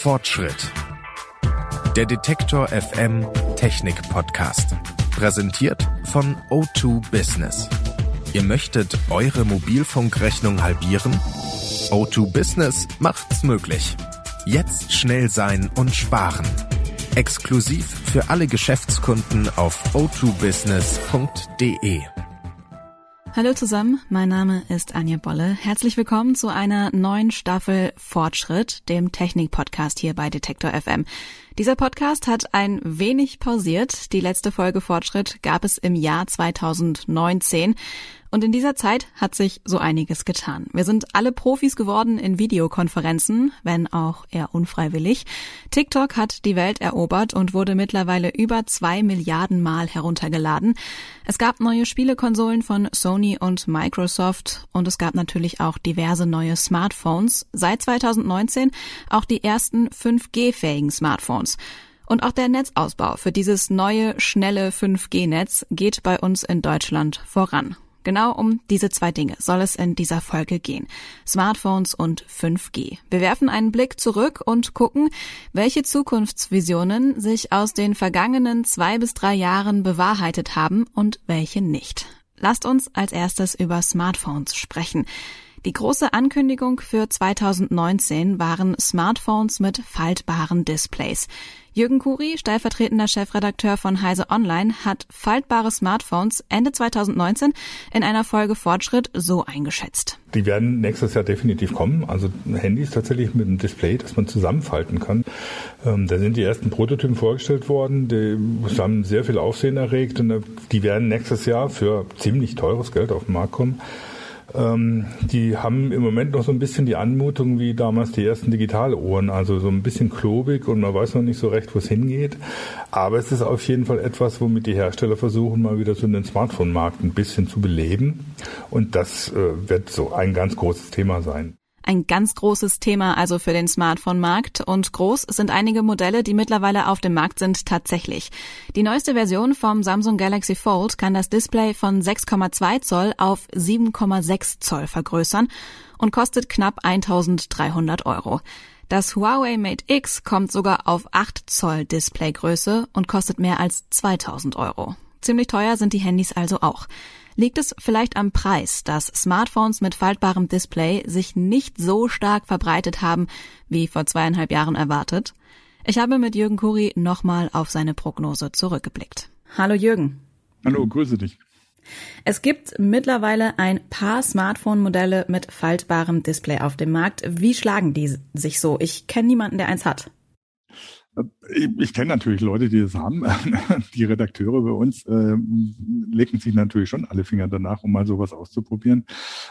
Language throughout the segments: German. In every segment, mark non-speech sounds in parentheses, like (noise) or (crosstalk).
Fortschritt. Der Detektor FM Technik Podcast. Präsentiert von O2 Business. Ihr möchtet eure Mobilfunkrechnung halbieren? O2 Business macht's möglich. Jetzt schnell sein und sparen. Exklusiv für alle Geschäftskunden auf o2business.de. Hallo zusammen, mein Name ist Anja Bolle. Herzlich willkommen zu einer neuen Staffel Fortschritt, dem Technik-Podcast hier bei Detektor FM. Dieser Podcast hat ein wenig pausiert. Die letzte Folge Fortschritt gab es im Jahr 2019. Und in dieser Zeit hat sich so einiges getan. Wir sind alle Profis geworden in Videokonferenzen, wenn auch eher unfreiwillig. TikTok hat die Welt erobert und wurde mittlerweile über zwei Milliarden Mal heruntergeladen. Es gab neue Spielekonsolen von Sony und Microsoft und es gab natürlich auch diverse neue Smartphones. Seit 2019 auch die ersten 5G-fähigen Smartphones. Und auch der Netzausbau für dieses neue, schnelle 5G-Netz geht bei uns in Deutschland voran. Genau um diese zwei Dinge soll es in dieser Folge gehen. Smartphones und 5G. Wir werfen einen Blick zurück und gucken, welche Zukunftsvisionen sich aus den vergangenen zwei bis drei Jahren bewahrheitet haben und welche nicht. Lasst uns als erstes über Smartphones sprechen. Die große Ankündigung für 2019 waren Smartphones mit faltbaren Displays. Jürgen Kuri, stellvertretender Chefredakteur von Heise Online, hat faltbare Smartphones Ende 2019 in einer Folge Fortschritt so eingeschätzt. Die werden nächstes Jahr definitiv kommen. Also Handys tatsächlich mit einem Display, das man zusammenfalten kann. Ähm, da sind die ersten Prototypen vorgestellt worden. Die haben sehr viel Aufsehen erregt und die werden nächstes Jahr für ziemlich teures Geld auf den Markt kommen. Ähm, die haben im Moment noch so ein bisschen die Anmutung wie damals die ersten Digitalohren, also so ein bisschen klobig und man weiß noch nicht so recht, wo es hingeht. Aber es ist auf jeden Fall etwas, womit die Hersteller versuchen, mal wieder so den Smartphone-Markt ein bisschen zu beleben. Und das äh, wird so ein ganz großes Thema sein. Ein ganz großes Thema also für den Smartphone-Markt und groß sind einige Modelle, die mittlerweile auf dem Markt sind, tatsächlich. Die neueste Version vom Samsung Galaxy Fold kann das Display von 6,2 Zoll auf 7,6 Zoll vergrößern und kostet knapp 1300 Euro. Das Huawei Mate X kommt sogar auf 8 Zoll Displaygröße und kostet mehr als 2000 Euro. Ziemlich teuer sind die Handys also auch. Liegt es vielleicht am Preis, dass Smartphones mit faltbarem Display sich nicht so stark verbreitet haben, wie vor zweieinhalb Jahren erwartet? Ich habe mit Jürgen Kuri nochmal auf seine Prognose zurückgeblickt. Hallo Jürgen. Hallo, grüße dich. Es gibt mittlerweile ein paar Smartphone-Modelle mit faltbarem Display auf dem Markt. Wie schlagen die sich so? Ich kenne niemanden, der eins hat. Ich, ich kenne natürlich Leute, die das haben. (laughs) Die Redakteure bei uns äh, legen sich natürlich schon alle Finger danach, um mal sowas auszuprobieren.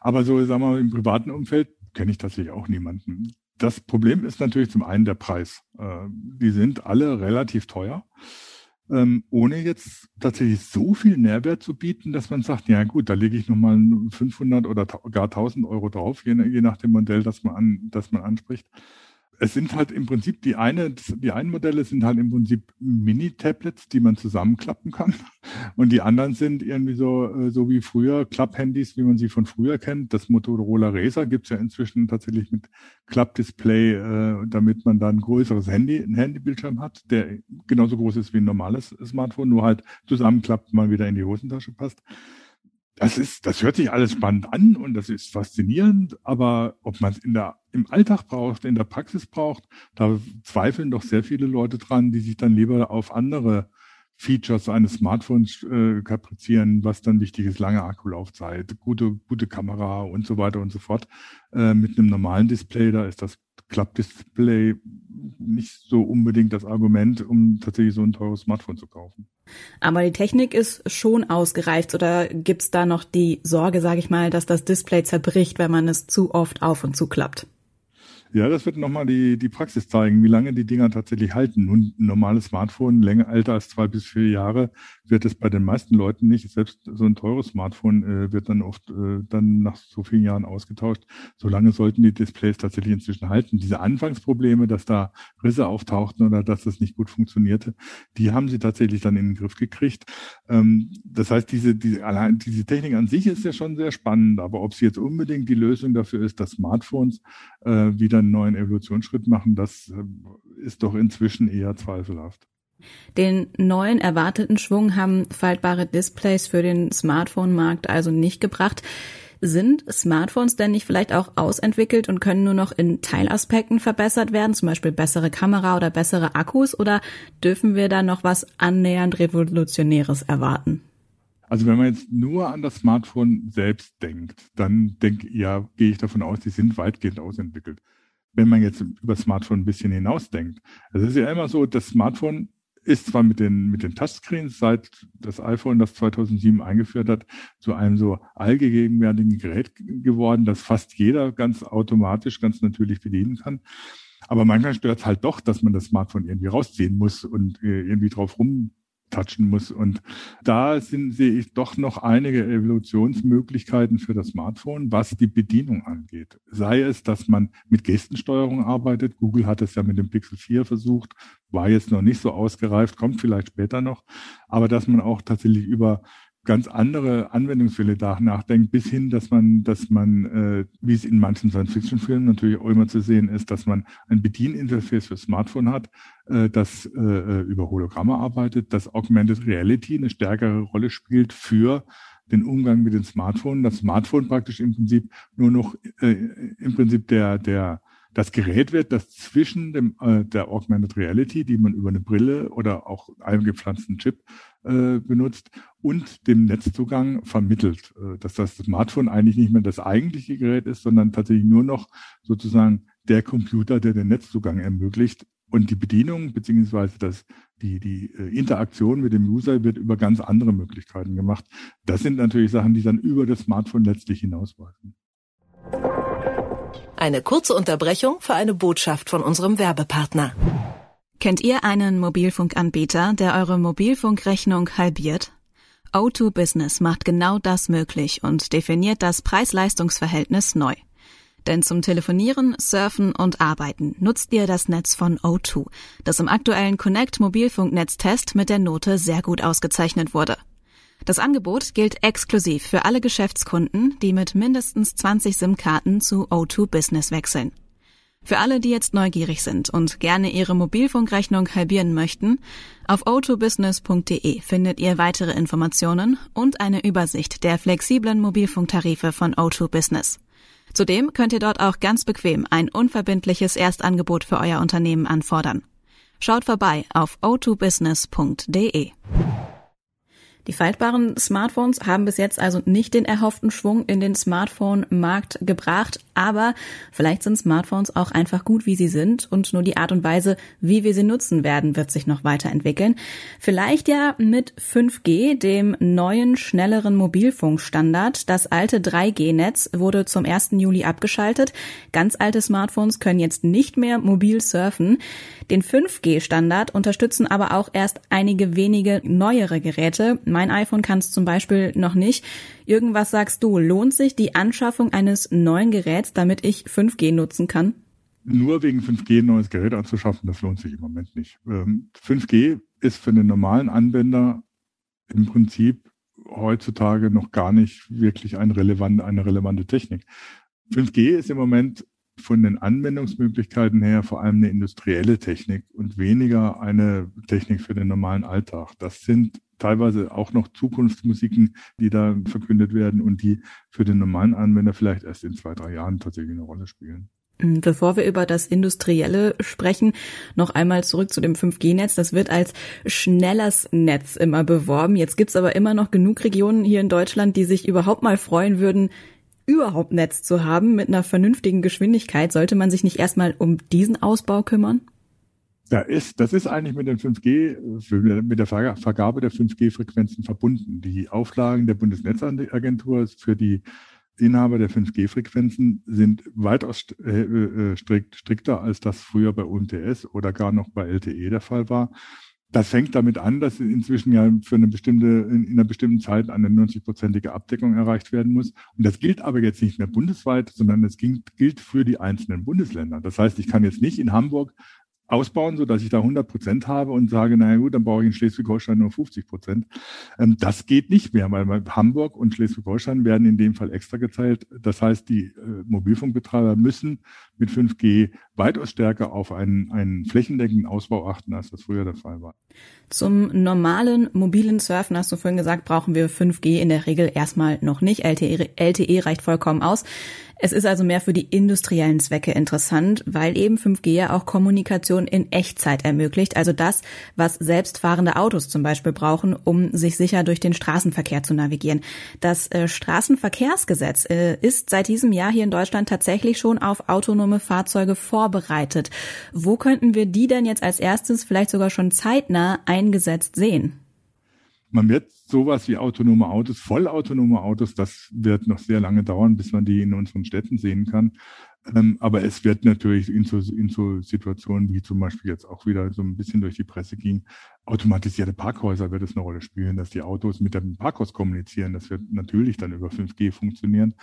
Aber so, sagen wir im privaten Umfeld kenne ich tatsächlich auch niemanden. Das Problem ist natürlich zum einen der Preis. Äh, die sind alle relativ teuer. Ähm, ohne jetzt tatsächlich so viel Nährwert zu bieten, dass man sagt, ja gut, da lege ich nochmal 500 oder gar 1000 Euro drauf, je, je nach dem Modell, das man, an, das man anspricht es sind halt im Prinzip die eine, die einen Modelle sind halt im Prinzip Mini-Tablets, die man zusammenklappen kann. (laughs) Und die anderen sind irgendwie so, äh, so wie früher Klapp-Handys, wie man sie von früher kennt. Das Motorola Razer gibt's ja inzwischen tatsächlich mit Klapp-Display, äh, damit man dann ein größeres Handy, ein Handybildschirm hat, der genauso groß ist wie ein normales Smartphone, nur halt zusammenklappt, mal wieder in die Hosentasche passt das ist, das hört sich alles spannend an und das ist faszinierend, aber ob man es in der, im Alltag braucht, in der Praxis braucht, da zweifeln doch sehr viele Leute dran, die sich dann lieber auf andere Features eines Smartphones äh, kaprizieren, was dann wichtig ist, lange Akkulaufzeit, gute, gute Kamera und so weiter und so fort. Äh, mit einem normalen Display, da ist das Klappdisplay nicht so unbedingt das Argument, um tatsächlich so ein teures Smartphone zu kaufen. Aber die Technik ist schon ausgereift oder gibt's da noch die Sorge, sage ich mal, dass das Display zerbricht, wenn man es zu oft auf und zu klappt? Ja, das wird nochmal die, die Praxis zeigen, wie lange die Dinger tatsächlich halten. Nun, ein normales Smartphone, länger älter als zwei bis vier Jahre, wird es bei den meisten Leuten nicht. Selbst so ein teures Smartphone äh, wird dann oft äh, dann nach so vielen Jahren ausgetauscht. Solange sollten die Displays tatsächlich inzwischen halten. Diese Anfangsprobleme, dass da Risse auftauchten oder dass das nicht gut funktionierte, die haben sie tatsächlich dann in den Griff gekriegt. Ähm, das heißt, diese, diese, allein, diese Technik an sich ist ja schon sehr spannend, aber ob sie jetzt unbedingt die Lösung dafür ist, dass Smartphones äh, wieder einen neuen Evolutionsschritt machen, das äh, ist doch inzwischen eher zweifelhaft. Den neuen erwarteten Schwung haben faltbare Displays für den Smartphone-Markt also nicht gebracht. Sind Smartphones denn nicht vielleicht auch ausentwickelt und können nur noch in Teilaspekten verbessert werden, zum Beispiel bessere Kamera oder bessere Akkus, oder dürfen wir da noch was annähernd Revolutionäres erwarten? Also wenn man jetzt nur an das Smartphone selbst denkt, dann denke ja, gehe ich davon aus, die sind weitgehend ausentwickelt. Wenn man jetzt über Smartphone ein bisschen hinausdenkt, es ist ja immer so, das Smartphone ist zwar mit den, mit den Touchscreens, seit das iPhone das 2007 eingeführt hat, zu einem so allgegenwärtigen Gerät geworden, das fast jeder ganz automatisch, ganz natürlich bedienen kann. Aber manchmal stört es halt doch, dass man das Smartphone irgendwie rausziehen muss und äh, irgendwie drauf rum touchen muss. Und da sind, sehe ich doch noch einige Evolutionsmöglichkeiten für das Smartphone, was die Bedienung angeht. Sei es, dass man mit Gestensteuerung arbeitet. Google hat es ja mit dem Pixel 4 versucht, war jetzt noch nicht so ausgereift, kommt vielleicht später noch. Aber dass man auch tatsächlich über ganz andere Anwendungsfälle nachdenkt, bis hin, dass man, dass man, äh, wie es in manchen Science-Fiction-Filmen natürlich auch immer zu sehen ist, dass man ein Bedieninterface für Smartphone hat, äh, das äh, äh, über Hologramme arbeitet, dass Augmented Reality eine stärkere Rolle spielt für den Umgang mit den Smartphones. Das Smartphone praktisch im Prinzip nur noch äh, im Prinzip der, der das Gerät wird, das zwischen dem, äh, der Augmented Reality, die man über eine Brille oder auch eingepflanzten Chip äh, benutzt, und dem Netzzugang vermittelt. Äh, dass das Smartphone eigentlich nicht mehr das eigentliche Gerät ist, sondern tatsächlich nur noch sozusagen der Computer, der den Netzzugang ermöglicht. Und die Bedienung beziehungsweise das, die, die äh, Interaktion mit dem User wird über ganz andere Möglichkeiten gemacht. Das sind natürlich Sachen, die dann über das Smartphone letztlich hinausweisen. Eine kurze Unterbrechung für eine Botschaft von unserem Werbepartner. Kennt ihr einen Mobilfunkanbieter, der eure Mobilfunkrechnung halbiert? O2 Business macht genau das möglich und definiert das Preis-Leistungs-Verhältnis neu. Denn zum Telefonieren, Surfen und Arbeiten nutzt ihr das Netz von O2, das im aktuellen Connect Mobilfunknetztest mit der Note sehr gut ausgezeichnet wurde. Das Angebot gilt exklusiv für alle Geschäftskunden, die mit mindestens 20 SIM-Karten zu O2 Business wechseln. Für alle, die jetzt neugierig sind und gerne ihre Mobilfunkrechnung halbieren möchten, auf o2business.de findet ihr weitere Informationen und eine Übersicht der flexiblen Mobilfunktarife von O2 Business. Zudem könnt ihr dort auch ganz bequem ein unverbindliches Erstangebot für euer Unternehmen anfordern. Schaut vorbei auf o2business.de. Die faltbaren Smartphones haben bis jetzt also nicht den erhofften Schwung in den Smartphone-Markt gebracht, aber vielleicht sind Smartphones auch einfach gut, wie sie sind und nur die Art und Weise, wie wir sie nutzen werden, wird sich noch weiterentwickeln. Vielleicht ja mit 5G, dem neuen, schnelleren Mobilfunkstandard. Das alte 3G-Netz wurde zum 1. Juli abgeschaltet. Ganz alte Smartphones können jetzt nicht mehr mobil surfen. Den 5G-Standard unterstützen aber auch erst einige wenige neuere Geräte. Mein iPhone kann es zum Beispiel noch nicht. Irgendwas sagst du, lohnt sich die Anschaffung eines neuen Geräts, damit ich 5G nutzen kann? Nur wegen 5G ein neues Gerät anzuschaffen, das lohnt sich im Moment nicht. 5G ähm, ist für den normalen Anwender im Prinzip heutzutage noch gar nicht wirklich ein relevant, eine relevante Technik. 5G ist im Moment von den Anwendungsmöglichkeiten her vor allem eine industrielle Technik und weniger eine Technik für den normalen Alltag. Das sind teilweise auch noch Zukunftsmusiken, die da verkündet werden und die für den normalen Anwender vielleicht erst in zwei, drei Jahren tatsächlich eine Rolle spielen. Mm, bevor wir über das Industrielle sprechen, noch einmal zurück zu dem 5G-Netz. Das wird als schnelles Netz immer beworben. Jetzt gibt's aber immer noch genug Regionen hier in Deutschland, die sich überhaupt mal freuen würden, überhaupt Netz zu haben mit einer vernünftigen Geschwindigkeit, sollte man sich nicht erstmal um diesen Ausbau kümmern? Da ist, das ist eigentlich mit dem 5G, mit der Vergabe der 5G-Frequenzen verbunden. Die Auflagen der Bundesnetzagentur für die Inhaber der 5G-Frequenzen sind weitaus äh, äh, strikt, strikter, als das früher bei UMTS oder gar noch bei LTE der Fall war. Das fängt damit an, dass inzwischen ja für eine bestimmte, in, einer bestimmten Zeit eine 90-prozentige Abdeckung erreicht werden muss. Und das gilt aber jetzt nicht mehr bundesweit, sondern gilt, gilt für die einzelnen Bundesländer. Das heißt, ich kann jetzt nicht in Hamburg ausbauen, so dass ich da 100 Prozent habe und sage, naja gut, dann brauche ich in Schleswig-Holstein nur 50 Prozent. Ähm, das geht nicht mehr, weil Hamburg und Schleswig-Holstein werden in dem Fall extra geteilt. Das heißt, die äh, Mobilfunkbetreiber müssen mit 5G weitaus stärker auf einen, einen flächendeckenden Ausbau achten, als das früher der Fall war. Zum normalen mobilen Surfen, hast du vorhin gesagt, brauchen wir 5G in der Regel erstmal noch nicht. LTE, LTE reicht vollkommen aus. Es ist also mehr für die industriellen Zwecke interessant, weil eben 5G ja auch Kommunikation in Echtzeit ermöglicht, also das, was selbstfahrende Autos zum Beispiel brauchen, um sich sicher durch den Straßenverkehr zu navigieren. Das äh, Straßenverkehrsgesetz äh, ist seit diesem Jahr hier in Deutschland tatsächlich schon auf autonome Fahrzeuge vorbereitet. Wo könnten wir die denn jetzt als erstes vielleicht sogar schon zeitnah eingesetzt sehen? Man wird sowas wie autonome Autos, vollautonome Autos, das wird noch sehr lange dauern, bis man die in unseren Städten sehen kann. Ähm, aber es wird natürlich in so, in so Situationen, wie zum Beispiel jetzt auch wieder so ein bisschen durch die Presse ging, automatisierte Parkhäuser wird es eine Rolle spielen, dass die Autos mit dem Parkhaus kommunizieren. Das wird natürlich dann über 5G funktionieren.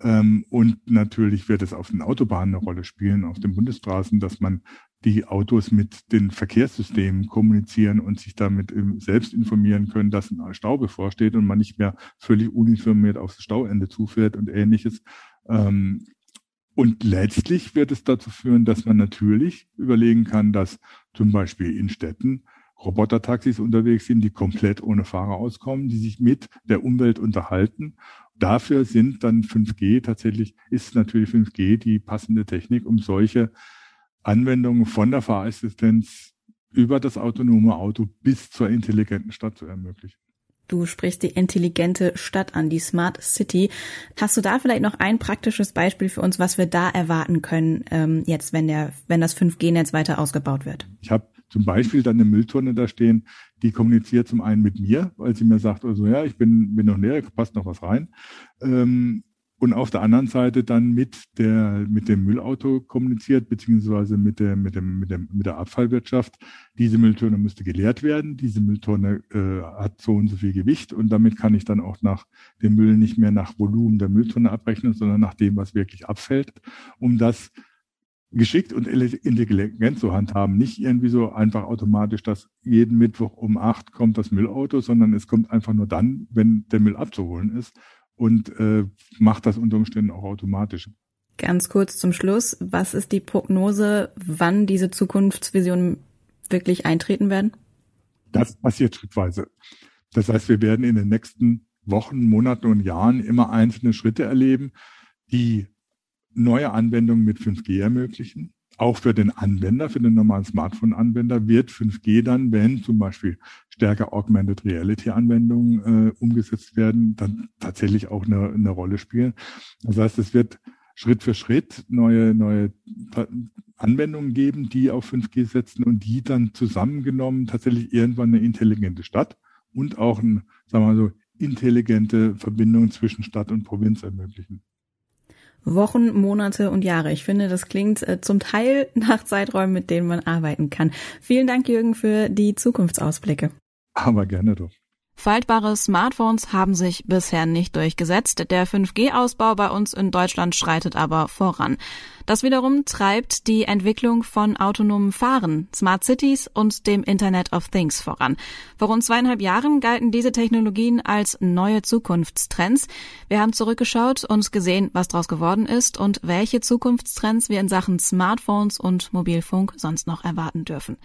Ähm, und natürlich wird es auf den Autobahnen eine Rolle spielen, auf den Bundesstraßen, dass man die Autos mit den Verkehrssystemen kommunizieren und sich damit selbst informieren können, dass ein Stau bevorsteht und man nicht mehr völlig uninformiert aufs Stauende zufährt und ähnliches. Ähm, und letztlich wird es dazu führen, dass man natürlich überlegen kann, dass zum Beispiel in Städten Robotertaxis unterwegs sind, die komplett ohne Fahrer auskommen, die sich mit der Umwelt unterhalten. Dafür sind dann 5G tatsächlich, ist natürlich 5G die passende Technik, um solche Anwendungen von der Fahrassistenz über das autonome Auto bis zur intelligenten Stadt zu ermöglichen. Du sprichst die intelligente Stadt an, die Smart City. Hast du da vielleicht noch ein praktisches Beispiel für uns, was wir da erwarten können, ähm, jetzt, wenn der, wenn das 5G-Netz weiter ausgebaut wird? Ich habe zum Beispiel dann eine Mülltonne da stehen, die kommuniziert zum einen mit mir, weil sie mir sagt, also ja, ich bin, bin noch leer, passt noch was rein. Ähm, und auf der anderen Seite dann mit der mit dem Müllauto kommuniziert beziehungsweise mit der mit dem mit dem mit der Abfallwirtschaft. Diese Mülltonne müsste geleert werden. Diese Mülltonne äh, hat so und so viel Gewicht und damit kann ich dann auch nach dem Müll nicht mehr nach Volumen der Mülltonne abrechnen, sondern nach dem, was wirklich abfällt, um das geschickt und intelligent zu handhaben. Nicht irgendwie so einfach automatisch, dass jeden Mittwoch um acht kommt das Müllauto, sondern es kommt einfach nur dann, wenn der Müll abzuholen ist und äh, macht das unter Umständen auch automatisch. Ganz kurz zum Schluss, was ist die Prognose, wann diese Zukunftsvisionen wirklich eintreten werden? Das passiert schrittweise. Das heißt, wir werden in den nächsten Wochen, Monaten und Jahren immer einzelne Schritte erleben, die neue Anwendungen mit 5G ermöglichen auch für den Anwender, für den normalen Smartphone-Anwender wird 5G dann, wenn zum Beispiel stärker Augmented Reality-Anwendungen äh, umgesetzt werden, dann tatsächlich auch eine, eine Rolle spielen. Das heißt, es wird Schritt für Schritt neue, neue Anwendungen geben, die auf 5G setzen und die dann zusammengenommen tatsächlich irgendwann eine intelligente Stadt und auch eine, sagen wir mal so, intelligente Verbindung zwischen Stadt und Provinz ermöglichen. Wochen, Monate und Jahre. Ich finde, das klingt äh, zum Teil (laughs) nach Zeiträumen, mit denen man arbeiten kann. Vielen Dank, Jürgen, für die Zukunftsausblicke. Aber gerne doch. Faltbare Smartphones haben sich bisher nicht durchgesetzt. Der 5G-Ausbau bei uns in Deutschland schreitet aber voran. Das wiederum treibt die Entwicklung von autonomem Fahren, Smart Cities und dem Internet of Things voran. Vor rund zweieinhalb Jahren galten diese Technologien als neue Zukunftstrends. Wir haben zurückgeschaut und gesehen, was daraus geworden ist und welche Zukunftstrends wir in Sachen Smartphones und Mobilfunk sonst noch erwarten dürfen.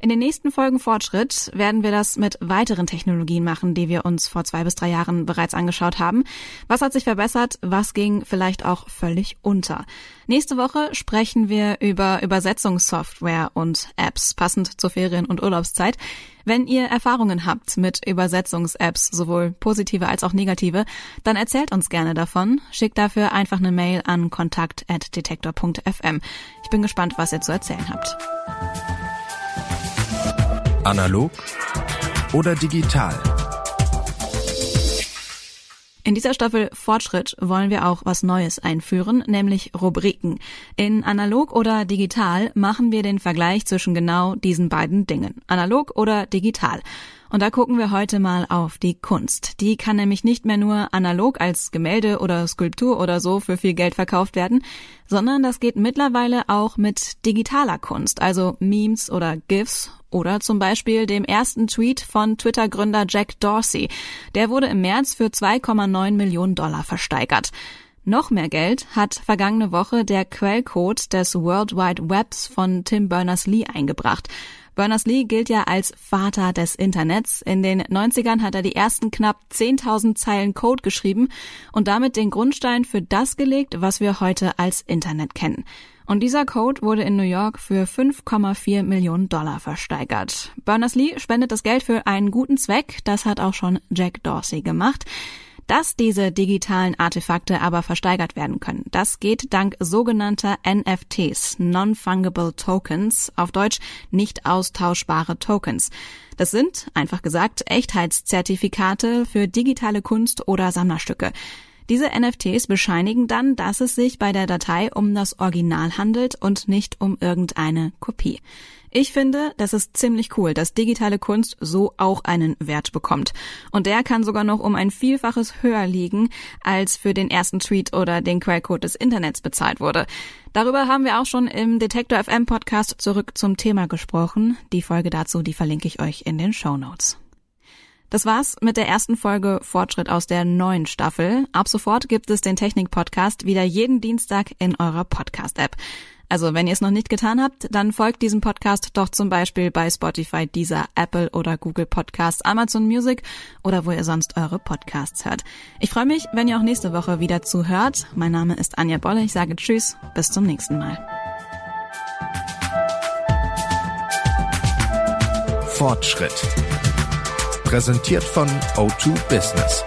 In den nächsten Folgen Fortschritt werden wir das mit weiteren Technologien machen, die wir uns vor zwei bis drei Jahren bereits angeschaut haben. Was hat sich verbessert? Was ging vielleicht auch völlig unter? Nächste Woche sprechen wir über Übersetzungssoftware und Apps, passend zur Ferien- und Urlaubszeit. Wenn ihr Erfahrungen habt mit Übersetzungs-Apps, sowohl positive als auch negative, dann erzählt uns gerne davon. Schickt dafür einfach eine Mail an kontakt.detektor.fm. Ich bin gespannt, was ihr zu erzählen habt. Analog oder digital? In dieser Staffel Fortschritt wollen wir auch was Neues einführen, nämlich Rubriken. In analog oder digital machen wir den Vergleich zwischen genau diesen beiden Dingen. Analog oder digital. Und da gucken wir heute mal auf die Kunst. Die kann nämlich nicht mehr nur analog als Gemälde oder Skulptur oder so für viel Geld verkauft werden, sondern das geht mittlerweile auch mit digitaler Kunst, also Memes oder GIFs oder zum Beispiel dem ersten Tweet von Twitter-Gründer Jack Dorsey. Der wurde im März für 2,9 Millionen Dollar versteigert. Noch mehr Geld hat vergangene Woche der Quellcode des World Wide Webs von Tim Berners-Lee eingebracht. Berners-Lee gilt ja als Vater des Internets. In den 90ern hat er die ersten knapp 10.000 Zeilen Code geschrieben und damit den Grundstein für das gelegt, was wir heute als Internet kennen. Und dieser Code wurde in New York für 5,4 Millionen Dollar versteigert. Berners-Lee spendet das Geld für einen guten Zweck. Das hat auch schon Jack Dorsey gemacht. Dass diese digitalen Artefakte aber versteigert werden können, das geht dank sogenannter NFTs, Non-Fungible Tokens, auf Deutsch nicht austauschbare Tokens. Das sind, einfach gesagt, Echtheitszertifikate für digitale Kunst oder Sammlerstücke. Diese NFTs bescheinigen dann, dass es sich bei der Datei um das Original handelt und nicht um irgendeine Kopie. Ich finde, das ist ziemlich cool, dass digitale Kunst so auch einen Wert bekommt. Und der kann sogar noch um ein Vielfaches höher liegen, als für den ersten Tweet oder den Quellcode des Internets bezahlt wurde. Darüber haben wir auch schon im Detektor FM Podcast zurück zum Thema gesprochen. Die Folge dazu, die verlinke ich euch in den Show Notes. Das war's mit der ersten Folge Fortschritt aus der neuen Staffel. Ab sofort gibt es den Technik-Podcast wieder jeden Dienstag in eurer Podcast-App. Also wenn ihr es noch nicht getan habt, dann folgt diesem Podcast doch zum Beispiel bei Spotify, dieser Apple oder Google Podcasts, Amazon Music oder wo ihr sonst eure Podcasts hört. Ich freue mich, wenn ihr auch nächste Woche wieder zuhört. Mein Name ist Anja Bolle. Ich sage Tschüss, bis zum nächsten Mal. Fortschritt Präsentiert von O2 Business.